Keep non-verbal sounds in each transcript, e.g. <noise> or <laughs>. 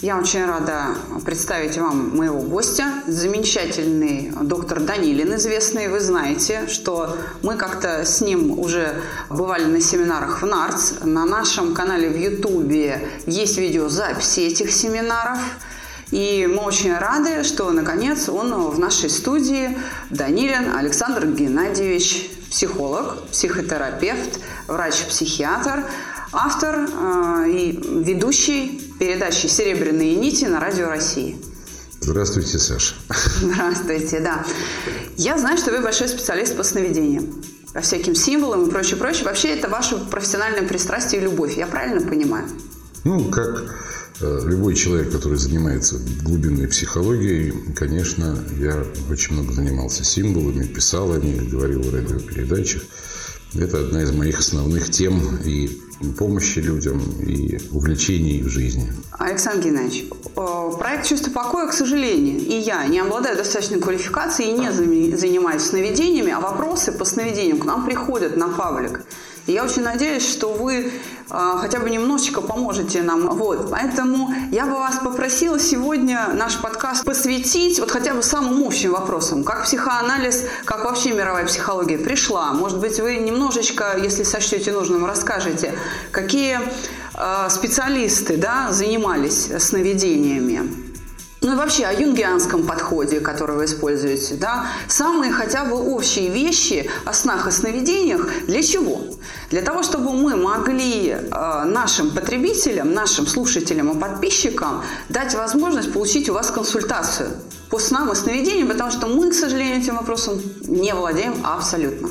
Я очень рада представить вам моего гостя, замечательный доктор Данилин, известный. Вы знаете, что мы как-то с ним уже бывали на семинарах в НАРЦ. На нашем канале в Ютубе есть видеозаписи этих семинаров. И мы очень рады, что наконец он в нашей студии Данилин Александр Геннадьевич, психолог, психотерапевт, врач-психиатр, автор э, и ведущий передачи «Серебряные нити» на Радио России. Здравствуйте, Саша. Здравствуйте, да. Я знаю, что вы большой специалист по сновидениям, по всяким символам и прочее, прочее. Вообще это ваше профессиональное пристрастие и любовь, я правильно понимаю? Ну, как э, любой человек, который занимается глубинной психологией, конечно, я очень много занимался символами, писал о них, говорил в радиопередачах. Это одна из моих основных тем и помощи людям, и увлечений в жизни. Александр Геннадьевич, э, проект «Чувство покоя», к сожалению, и я не обладаю достаточной квалификацией и не занимаюсь сновидениями, а вопросы по сновидениям к нам приходят на паблик. И я очень надеюсь, что вы э, хотя бы немножечко поможете нам. Вот. Поэтому я бы вас попросила сегодня наш подкаст посвятить вот хотя бы самым общим вопросам. Как психоанализ, как вообще мировая психология пришла. Может быть, вы немножечко, если сочтете нужным, расскажете, какие э, специалисты да, занимались сновидениями. Ну вообще о юнгианском подходе, который вы используете, да, самые хотя бы общие вещи о снах и сновидениях для чего? Для того, чтобы мы могли э, нашим потребителям, нашим слушателям и подписчикам дать возможность получить у вас консультацию по снам и сновидениям, потому что мы, к сожалению, этим вопросом не владеем абсолютно.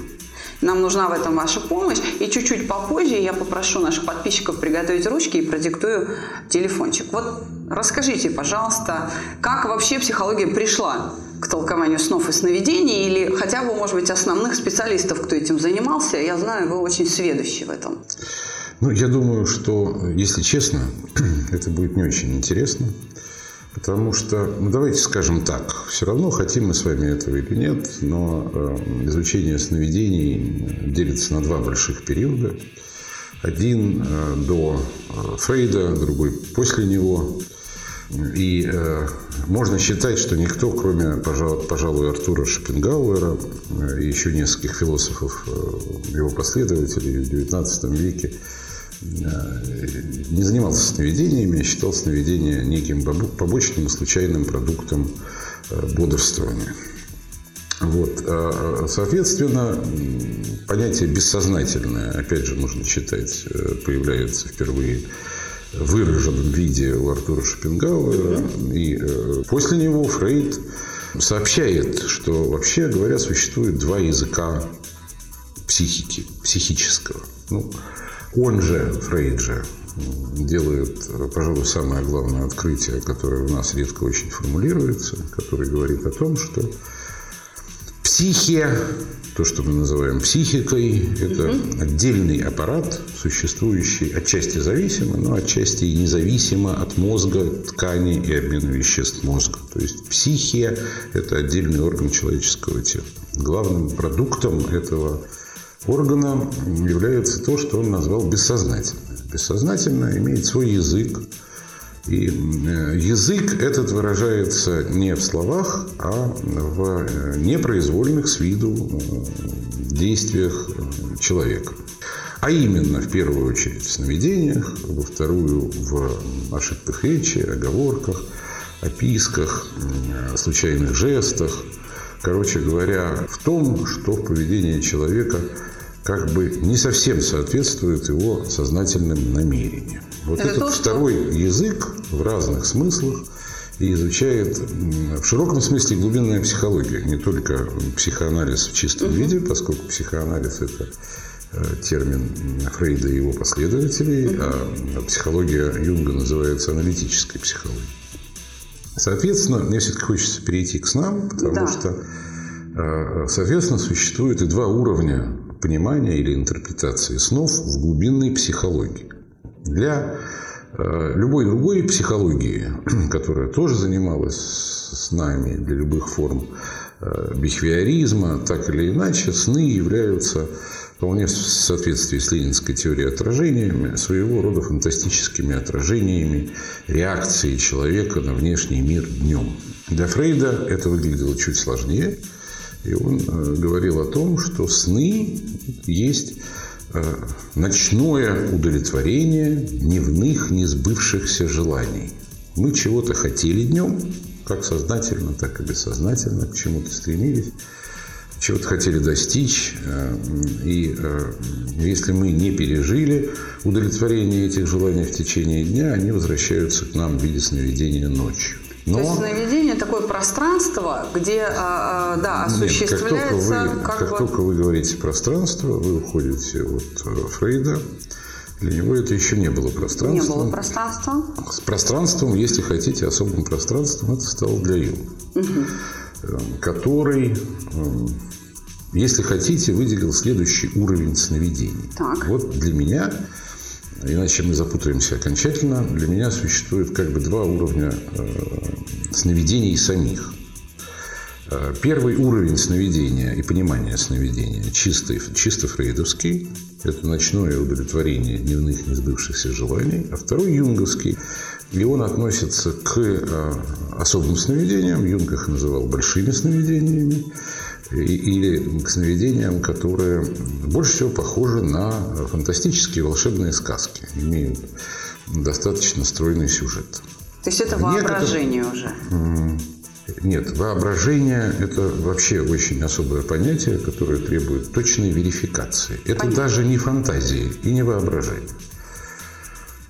Нам нужна в этом ваша помощь. И чуть-чуть попозже я попрошу наших подписчиков приготовить ручки и продиктую телефончик. Вот расскажите, пожалуйста, как вообще психология пришла к толкованию снов и сновидений, или хотя бы, может быть, основных специалистов, кто этим занимался. Я знаю, вы очень сведущи в этом. Ну, я думаю, что, если честно, <clears throat> это будет не очень интересно. Потому что, ну давайте скажем так, все равно хотим мы с вами этого или нет, но э, изучение сновидений делится на два больших периода. Один э, до э, Фрейда, другой после него. И э, можно считать, что никто, кроме, пожалуй, пожалуй Артура Шопенгауэра э, и еще нескольких философов, его последователей в XIX веке, не занимался сновидениями, а считал сновидение неким побочным и случайным продуктом э, бодрствования. Вот. А, соответственно, понятие бессознательное, опять же, можно считать, э, появляется впервые в выраженном виде у Артура Шопенгауэра. И э, после него Фрейд сообщает, что, вообще говоря, существует два языка психики, психического. Ну, он же, Фрейд же, делает, пожалуй, самое главное открытие, которое у нас редко очень формулируется, который говорит о том, что психия, то, что мы называем психикой, это угу. отдельный аппарат, существующий отчасти зависимо, но отчасти и независимо от мозга, ткани и обмена веществ мозга. То есть психия – это отдельный орган человеческого тела. Главным продуктом этого органа является то, что он назвал бессознательное. Бессознательное имеет свой язык. И э, язык этот выражается не в словах, а в э, непроизвольных с виду э, действиях человека. А именно, в первую очередь, в сновидениях, во вторую в ошибках речи, оговорках, описках, случайных жестах. Короче говоря, в том, что в поведении человека как бы не совсем соответствует его сознательным намерениям. Вот Это этот то, второй что... язык в разных смыслах и изучает в широком смысле глубинная психология, не только психоанализ в чистом угу. виде, поскольку психоанализ это э, термин Фрейда и его последователей, угу. а психология Юнга называется аналитической психологией. Соответственно, мне все-таки хочется перейти к снам, потому да. что, э, соответственно, существует и два уровня понимания или интерпретации снов в глубинной психологии. Для э, любой другой психологии, <clears throat> которая тоже занималась с нами для любых форм э, бихевиоризма, так или иначе, сны являются вполне в соответствии с ленинской теорией отражениями, своего рода фантастическими отражениями реакции человека на внешний мир днем. Для Фрейда это выглядело чуть сложнее, и он э, говорил о том, что сны есть э, ночное удовлетворение дневных несбывшихся желаний. Мы чего-то хотели днем, как сознательно, так и бессознательно, к чему-то стремились чего-то хотели достичь. Э, и если мы не пережили удовлетворение этих желаний в течение дня, они возвращаются к нам в виде сновидения ночью. Но... То есть сновидение такое пространство, где а, а, да, осуществляется... Нет, как только, вы, как, как только вы говорите пространство, вы уходите от э, Фрейда. Для него это еще не было пространством. Не было пространства. С пространством, если хотите, особым пространством, это стало для Юнга. Угу. Э, который, э, если хотите, выделил следующий уровень сновидений. Так. Вот для меня, иначе мы запутаемся окончательно, для меня существует как бы два уровня э, сновидений самих. Первый уровень сновидения и понимания сновидения чистый, чисто фрейдовский. Это ночное удовлетворение дневных несбывшихся желаний. А второй юнговский и он относится к э, особым сновидениям, Юнг их называл большими сновидениями, или к сновидениям, которые больше всего похожи на фантастические волшебные сказки, имеют достаточно стройный сюжет. То есть это воображение Некотор... уже? Нет, воображение – это вообще очень особое понятие, которое требует точной верификации. Это Понятно. даже не фантазии и не воображение.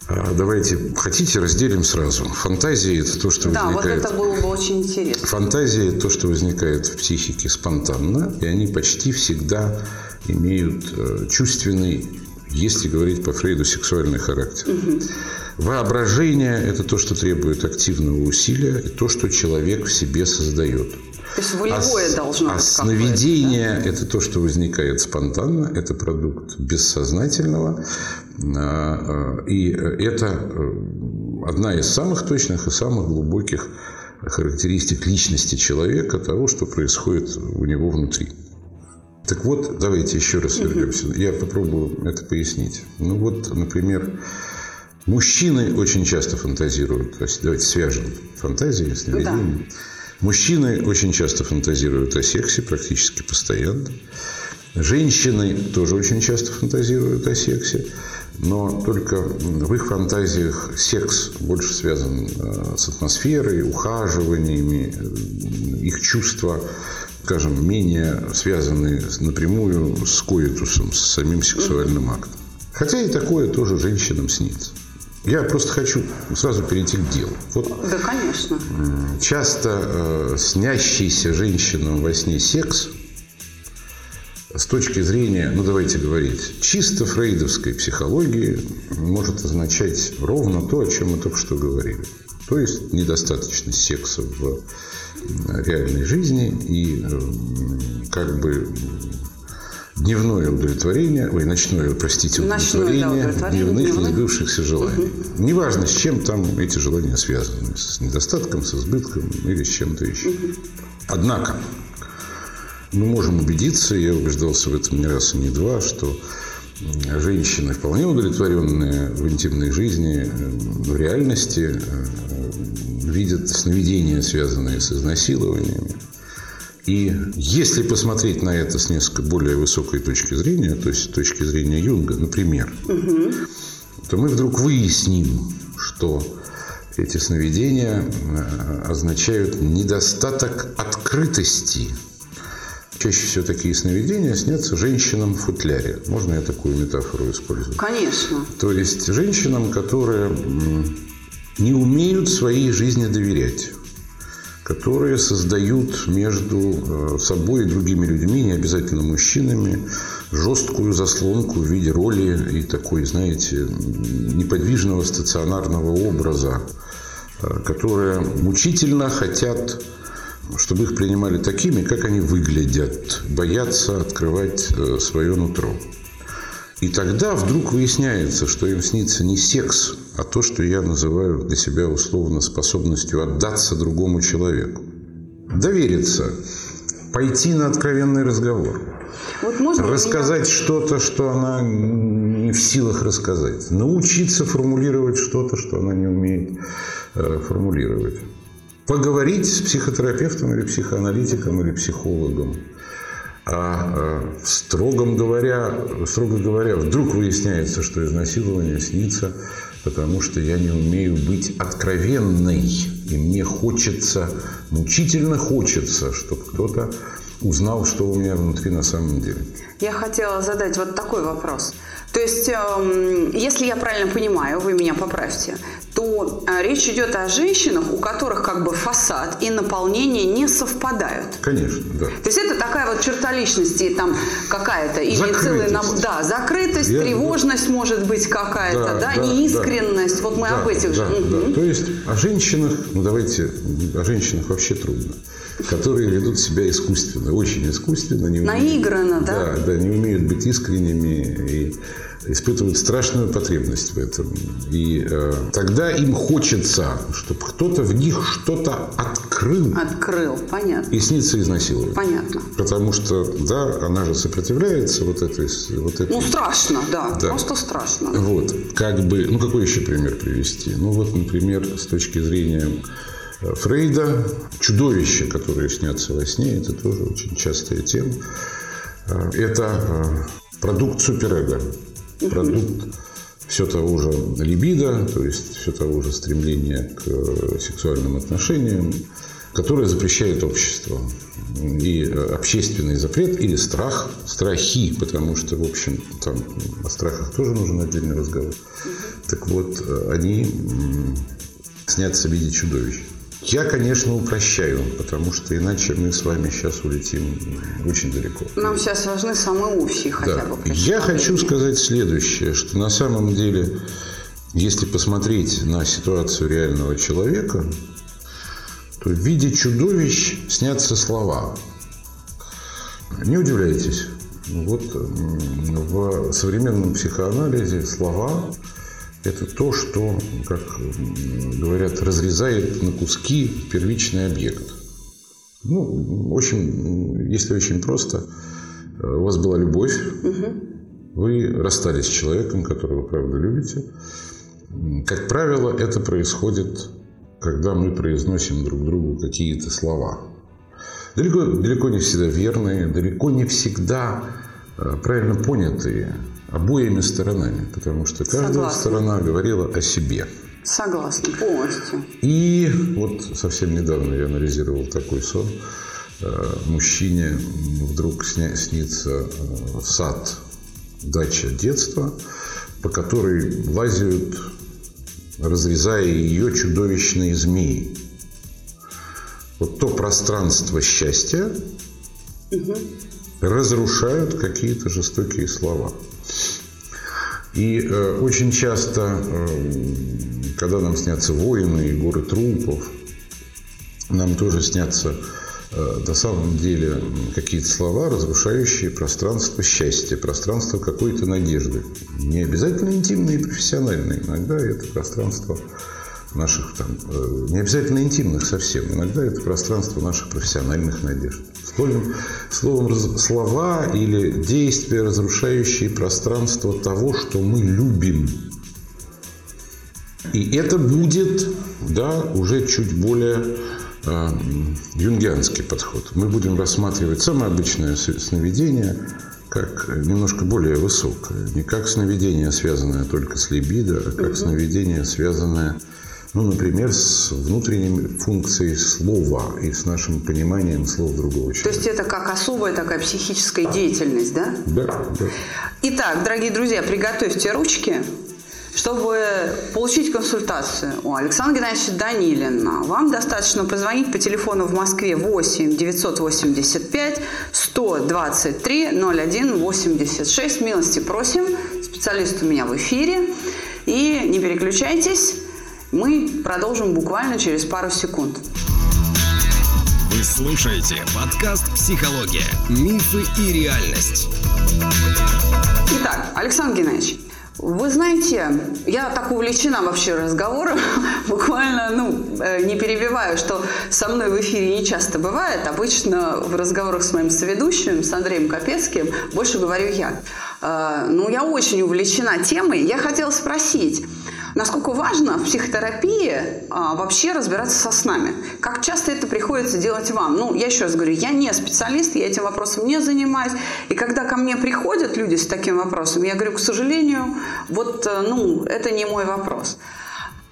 А, давайте, хотите, разделим сразу. Фантазии – это то, что да, возникает... Да, вот это было бы очень интересно. Фантазии – это то, что возникает в психике спонтанно, и они почти всегда имеют э, чувственный, если говорить по Фрейду, сексуальный характер. Угу. Воображение – это то, что требует активного усилия, и то, что человек в себе создает. То есть волевое а, должно а быть. А сновидение да? – это то, что возникает спонтанно, это продукт бессознательного. А, а, и это э, одна из самых точных и самых глубоких характеристик личности человека, того, что происходит у него внутри. Так вот, давайте еще раз вернемся. Я попробую это пояснить. Ну вот, например, мужчины очень часто фантазируют. То есть давайте свяжем фантазии с сновидением. Да. Мужчины очень часто фантазируют о сексе, практически постоянно. Женщины тоже очень часто фантазируют о сексе, но только в их фантазиях секс больше связан э, с атмосферой, ухаживаниями, э, их чувства, скажем, менее связаны напрямую с коитусом, с самим сексуальным актом. Хотя и такое тоже женщинам снится. Я просто хочу сразу перейти к делу. Вот да, конечно. Часто э, снящийся женщинам во сне секс с точки зрения, ну давайте говорить, чисто фрейдовской психологии может означать ровно то, о чем мы только что говорили. То есть недостаточно секса в реальной жизни и э, как бы дневное удовлетворение, ой, ночное, простите, удовлетворение, ночное, да, удовлетворение дневных, дневных несбывшихся желаний. Угу. Неважно, с чем там эти желания связаны, с недостатком, с избытком или с чем-то еще. Угу. Однако, мы можем убедиться, я убеждался в этом не раз и не два, что женщины, вполне удовлетворенные в интимной жизни, э, в реальности, э, видят сновидения, связанные с изнасилованиями, и если посмотреть на это с несколько более высокой точки зрения, то есть с точки зрения Юнга, например, угу. то мы вдруг выясним, что эти сновидения э, означают недостаток открытости. Чаще всего такие сновидения снятся женщинам в футляре. Можно я такую метафору использую? Конечно. То есть женщинам, которые не умеют своей жизни доверять которые создают между э, собой и другими людьми, не обязательно мужчинами, жесткую заслонку в виде роли и такой, знаете, неподвижного стационарного образа э, которые мучительно хотят, чтобы их принимали такими, как они выглядят, боятся открывать э, свое нутро. И тогда вдруг выясняется, что им снится не секс, а то, что я называю для себя условно способностью отдаться другому человеку. Довериться, пойти на откровенный разговор. Вот можно рассказать меня... что-то, что она не в силах рассказать. Научиться формулировать что-то, что она не умеет э, формулировать. Поговорить с психотерапевтом или психоаналитиком или психологом. А строго говоря, строго говоря, вдруг выясняется, что изнасилование снится, потому что я не умею быть откровенной. И мне хочется, мучительно хочется, чтобы кто-то узнал, что у меня внутри на самом деле. Я хотела задать вот такой вопрос. То есть, эм, если я правильно понимаю, вы меня поправьте, то э, речь идет о женщинах, у которых как бы фасад и наполнение не совпадают. Конечно, да. То есть это такая вот черта личности там какая-то или целый набор, да, закрытость, я, тревожность да. может быть какая-то, да, да, да неискренность. Да, вот мы да, об этих да, же. Да. Угу. То есть о женщинах, ну давайте, о женщинах вообще трудно которые ведут себя искусственно, очень искусственно. Не умеют, Наигранно, да? Да, да, не умеют быть искренними и испытывают страшную потребность в этом. И э, тогда им хочется, чтобы кто-то в них что-то открыл. Открыл, понятно. И снится изнасиловать. Понятно. Потому что, да, она же сопротивляется вот этой... Вот этой... Ну, страшно, да, да. Просто страшно. Вот, как бы... Ну, какой еще пример привести? Ну, вот, например, с точки зрения Фрейда. Чудовища, которые снятся во сне, это тоже очень частая тема. Э, это э, продукт суперэго, продукт все того же либидо, то есть все того же стремления к э, сексуальным отношениям, которое запрещает общество. И общественный запрет или страх, страхи, потому что, в общем, там о страхах тоже нужен отдельный разговор. Так вот, они снятся в виде чудовищ. Я, конечно, упрощаю, потому что иначе мы с вами сейчас улетим очень далеко. Нам сейчас важны самые общие хотя да. бы. Я хочу сказать следующее, что на самом деле, если посмотреть на ситуацию реального человека, то в виде чудовищ снятся слова. Не удивляйтесь. Вот в современном психоанализе слова это то, что, как говорят, разрезает на куски первичный объект. Ну, в общем, если очень просто, у вас была любовь, угу. вы расстались с человеком, которого вы правда любите. Как правило, это происходит, когда мы произносим друг другу какие-то слова. Далеко, далеко не всегда верные, далеко не всегда э, правильно понятые обоими сторонами, потому что каждая Согласна. сторона говорила о себе. Согласна, полностью. И вот совсем недавно я анализировал такой сон. Э, мужчине вдруг снится э, сад, дача детства, по которой лазят, разрезая ее чудовищные змеи. Вот то пространство счастья угу. Разрушают какие-то жестокие слова. И э, очень часто, э, когда нам снятся воины и горы трупов, нам тоже снятся э, на самом деле какие-то слова, разрушающие пространство счастья, пространство какой-то надежды. Не обязательно интимные и профессиональные, иногда это пространство наших там, э, не обязательно интимных совсем, иногда это пространство наших профессиональных надежд. Словом, словом слова или действия, разрушающие пространство того, что мы любим. И это будет, да, уже чуть более э, юнгианский подход. Мы будем рассматривать самое обычное сновидение как немножко более высокое. Не как сновидение, связанное только с либидо, а как сновидение, связанное ну, например, с внутренней функцией слова и с нашим пониманием слов другого человека. То есть это как особая такая психическая деятельность, да? Да, да. Итак, дорогие друзья, приготовьте ручки. Чтобы получить консультацию у Александра Геннадьевича Данилина, вам достаточно позвонить по телефону в Москве 8 985 123 01 86. Милости просим. Специалист у меня в эфире. И не переключайтесь. Мы продолжим буквально через пару секунд. Вы слушаете подкаст «Психология. Мифы и реальность». Итак, Александр Геннадьевич, вы знаете, я так увлечена вообще разговором, <laughs> буквально, ну, э, не перебиваю, что со мной в эфире не часто бывает. Обычно в разговорах с моим соведущим, с Андреем Капецким, больше говорю я. Э, ну, я очень увлечена темой. Я хотела спросить, Насколько важно в психотерапии а, вообще разбираться со снами? Как часто это приходится делать вам? Ну, я еще раз говорю, я не специалист, я этим вопросом не занимаюсь. И когда ко мне приходят люди с таким вопросом, я говорю, к сожалению, вот, э, ну, это не мой вопрос.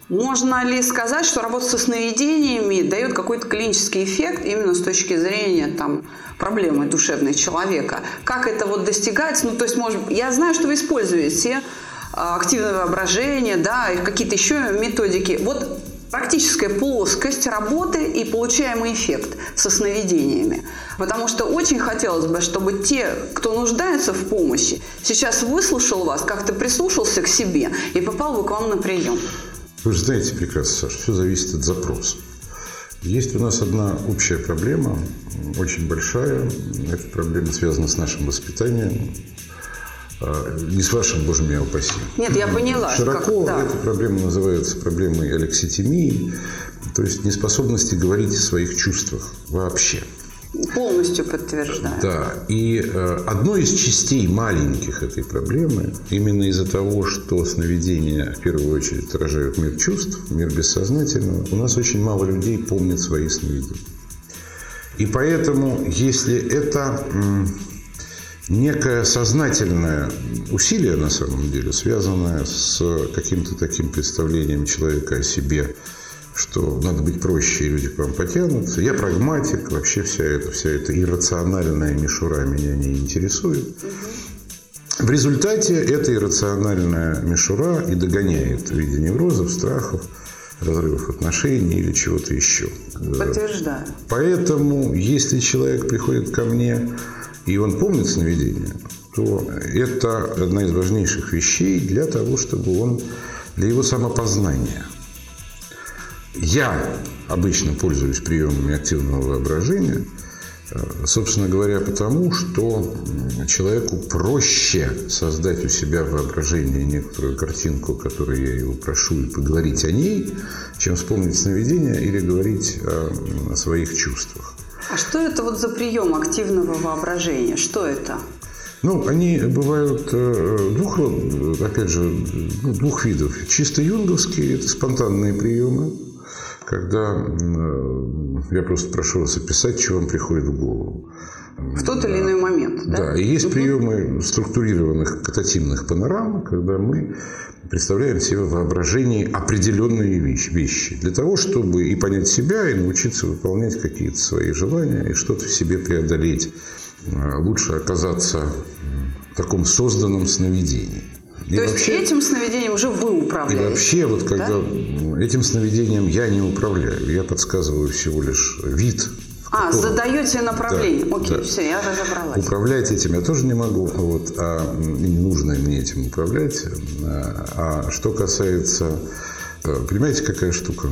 Можно ли сказать, что работа со сновидениями дает какой-то клинический эффект именно с точки зрения там, проблемы душевной человека? Как это вот достигается? Ну, то есть, может, я знаю, что вы используете активное воображение, да, и какие-то еще методики. Вот практическая плоскость работы и получаемый эффект со сновидениями. Потому что очень хотелось бы, чтобы те, кто нуждается в помощи, сейчас выслушал вас, как-то прислушался к себе и попал бы к вам на прием. Вы же знаете прекрасно, Саша, все зависит от запроса. Есть у нас одна общая проблема, очень большая. Эта проблема связана с нашим воспитанием, а, не с вашим, боже меня упаси. Нет, я поняла. Широко как, да. эта проблема называется проблемой алекситимии, то есть неспособности говорить о своих чувствах вообще. Полностью подтверждаю. Да. И э, одной из частей маленьких этой проблемы, именно из-за того, что сновидения в первую очередь отражают мир чувств, мир бессознательного, у нас очень мало людей помнят свои сновидения. И поэтому, если это некое сознательное усилие, на самом деле, связанное с каким-то таким представлением человека о себе, что надо быть проще, и люди к вам потянутся. Я прагматик, вообще вся эта, вся эта иррациональная мишура меня не интересует. В результате эта иррациональная мишура и догоняет в виде неврозов, страхов, разрывов отношений или чего-то еще. Подтверждаю. Поэтому, если человек приходит ко мне и он помнит сновидение, то это одна из важнейших вещей для того, чтобы он, для его самопознания. Я обычно пользуюсь приемами активного воображения, э, собственно говоря, потому что человеку проще создать у себя в воображении некоторую картинку, которую я его прошу, и поговорить о ней, чем вспомнить сновидение или говорить о, о своих чувствах. А что это вот за прием активного воображения? Что это? Ну, они бывают э, двух, опять же, ну, двух видов. Чисто юнговские – это спонтанные приемы, когда э, я просто прошу вас описать, что вам приходит в голову. В тот или иной момент, да? Да, и есть приемы структурированных катативных панорам, когда мы представляем себе в воображении определенные вещи для того, чтобы и понять себя, и научиться выполнять какие-то свои желания, и что-то в себе преодолеть. А, лучше оказаться в таком созданном сновидении. И То вообще, есть этим сновидением уже вы управляете? И вообще, вот когда да? этим сновидением я не управляю, я подсказываю всего лишь вид а, котором... задаете направление. Да, Окей, да. все, я разобралась. Управлять этим я тоже не могу, вот, а не нужно мне этим управлять. А, а что касается, э, понимаете, какая штука?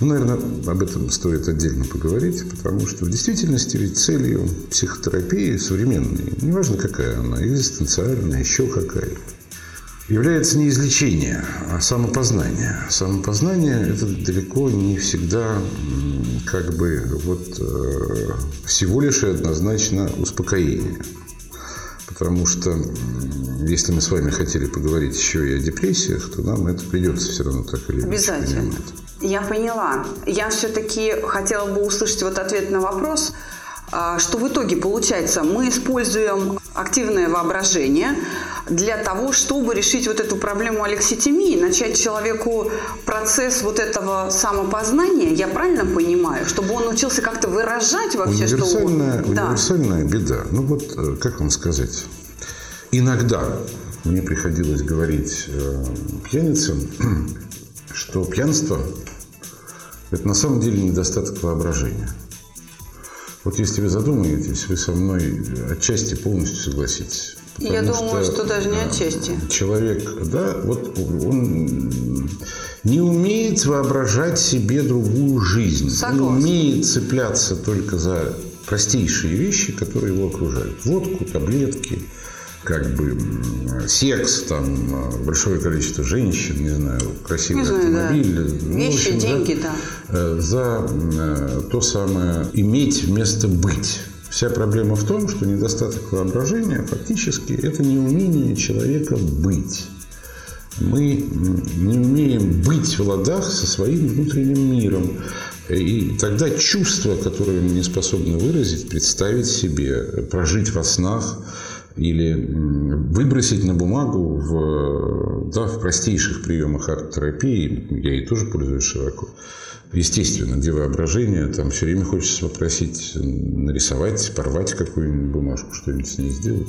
Ну, наверное, об этом стоит отдельно поговорить, потому что в действительности ведь целью психотерапии современной, неважно какая она, экзистенциальная, еще какая-то, является не излечение, а самопознание. Самопознание – это далеко не всегда как бы вот э, всего лишь и однозначно успокоение. Потому что если мы с вами хотели поговорить еще и о депрессиях, то нам это придется все равно так или иначе Обязательно. Понимать. Я поняла. Я все-таки хотела бы услышать вот ответ на вопрос, а, что в итоге получается, мы используем активное воображение для того, чтобы решить вот эту проблему алекситимии, начать человеку процесс вот этого самопознания, я правильно понимаю, чтобы он научился как-то выражать вообще, что он... Универсальная да. беда. Ну вот, э, как вам сказать, иногда мне приходилось говорить э, пьяницам, <clears throat> что пьянство – это на самом деле недостаток воображения. Вот если вы задумаетесь, вы со мной отчасти полностью согласитесь. Я думаю, что, что даже не отчасти. Человек, да, вот он не умеет воображать себе другую жизнь. Согласна. Он умеет цепляться только за простейшие вещи, которые его окружают. Водку, таблетки, как бы секс, там, э, большое количество женщин, не знаю, красивый Не знаю, да. автомобиль. Ну, в Вещи, общем, за- деньги, да. э, За э, то самое иметь вместо быть. Вся проблема в том, что недостаток воображения фактически это неумение человека быть. Мы не умеем быть в ладах со своим внутренним миром. И тогда чувства, которые мы не способны выразить, представить себе, прожить во снах или выбросить на бумагу в, да, в простейших приемах арт-терапии, я ей тоже пользуюсь широко, Естественно, где воображение, там все время хочется попросить нарисовать, порвать какую-нибудь бумажку, что-нибудь с ней сделать.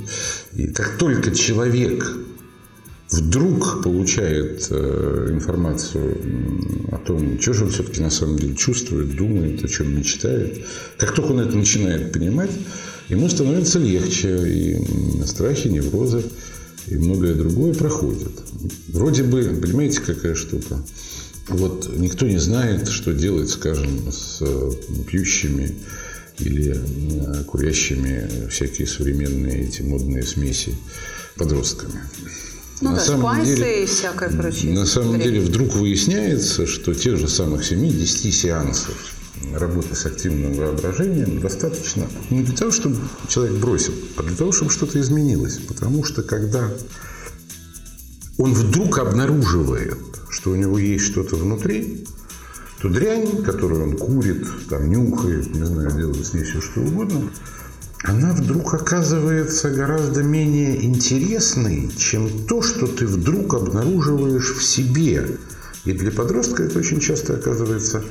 И как только человек вдруг получает э, информацию о том, что же он все-таки на самом деле чувствует, думает, о чем мечтает, как только он это начинает понимать, ему становится легче, и страхи, неврозы и многое другое проходят. Вроде бы, понимаете, какая штука? Вот никто не знает, что делать, скажем, с э, пьющими или э, курящими всякие современные эти модные смеси подростками. Ну да, спайсы и всякое прочее. На самом Время. деле вдруг выясняется, что тех же самых 7-10 сеансов работы с активным воображением достаточно не для того, чтобы человек бросил, а для того, чтобы что-то изменилось. Потому что когда он вдруг обнаруживает, что у него есть что-то внутри, то дрянь, которую он курит, там, нюхает, не знаю, делает с ней все что угодно, она вдруг оказывается гораздо менее интересной, чем то, что ты вдруг обнаруживаешь в себе. И для подростка это очень часто оказывается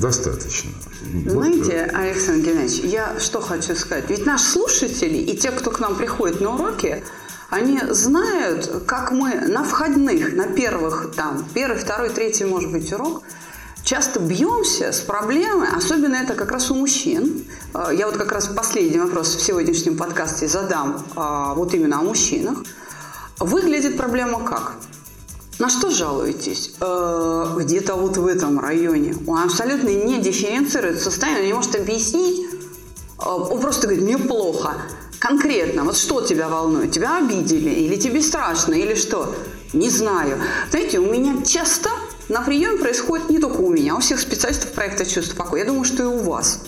достаточно. Вот, Знаете, Александр Геннадьевич, я что хочу сказать. Ведь наши слушатели и те, кто к нам приходит на уроки, они знают, как мы на входных, на первых, там, первый, второй, третий, может быть, урок, часто бьемся с проблемой, особенно это как раз у мужчин. Э, Я вот как раз последний вопрос в сегодняшнем подкасте задам а, вот именно о мужчинах. Выглядит проблема как? На что жалуетесь? Э, где-то вот в этом районе. Он абсолютно не дифференцирует состояние, он не может объяснить. Э, он просто говорит, мне плохо. Конкретно, вот что тебя волнует? Тебя обидели? Или тебе страшно? Или что? Не знаю. Знаете, у меня часто на приеме происходит не только у меня, а у всех специалистов проекта «Чувство покоя». Я думаю, что и у вас.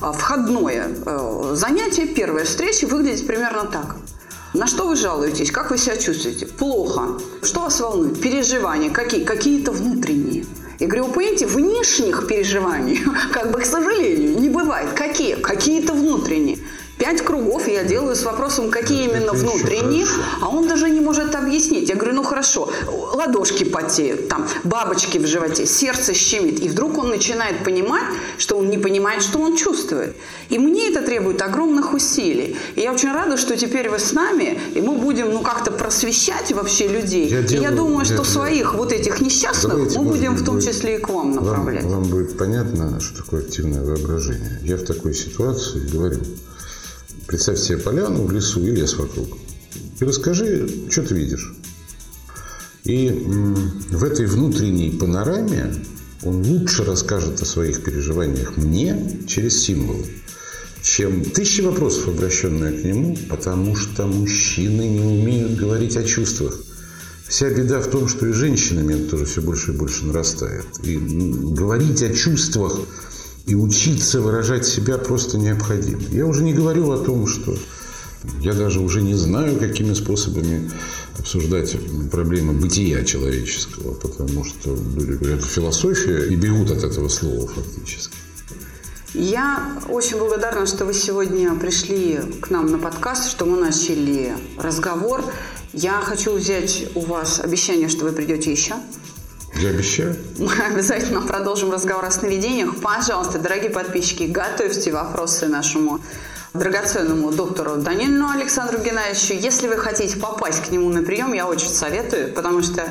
А, Входное э, занятие, первая встреча выглядит примерно так. На что вы жалуетесь? Как вы себя чувствуете? Плохо. Что вас волнует? Переживания. Какие? Какие-то внутренние. Я говорю, вы понимаете, внешних переживаний, <laughs> как бы, к сожалению, не бывает. Какие? Какие-то внутренние. Пять кругов я делаю с вопросом, какие именно внутренние, а он даже не может объяснить. Я говорю, ну хорошо, ладошки потеют, там, бабочки в животе, сердце щемит. И вдруг он начинает понимать, что он не понимает, что он чувствует. И мне это требует огромных усилий. И я очень рада, что теперь вы с нами, и мы будем, ну, как-то просвещать вообще людей. Я и я делаю- думаю, я- что я- своих вот этих несчастных Давайте, мы будем в том будет- числе и к вам Вам, направлять. вам будет понятно, что такое активное воображение. Я в такой ситуации говорю, представь себе поляну в лесу и лес вокруг. И расскажи, что ты видишь. И в этой внутренней панораме он лучше расскажет о своих переживаниях мне через символы, чем тысячи вопросов, обращенные к нему, потому что мужчины не умеют говорить о чувствах. Вся беда в том, что и женщинами это тоже все больше и больше нарастает. И говорить о чувствах и учиться выражать себя просто необходимо. Я уже не говорю о том, что я даже уже не знаю, какими способами обсуждать проблемы бытия человеческого, потому что люди говорят философия и бегут от этого слова фактически. Я очень благодарна, что вы сегодня пришли к нам на подкаст, что мы начали разговор. Я хочу взять у вас обещание, что вы придете еще. Я обещаю. Мы <laughs> обязательно продолжим разговор о сновидениях. Пожалуйста, дорогие подписчики, готовьте вопросы нашему драгоценному доктору Данилину Александру Геннадьевичу. Если вы хотите попасть к нему на прием, я очень советую, потому что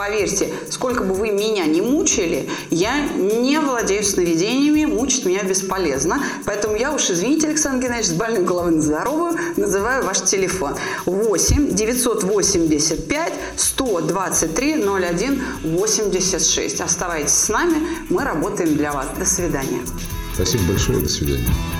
поверьте, сколько бы вы меня не мучили, я не владею сновидениями, мучить меня бесполезно. Поэтому я уж, извините, Александр Геннадьевич, с больной головы на здоровую называю ваш телефон. 8 985 123 01 86. Оставайтесь с нами, мы работаем для вас. До свидания. Спасибо большое, до свидания.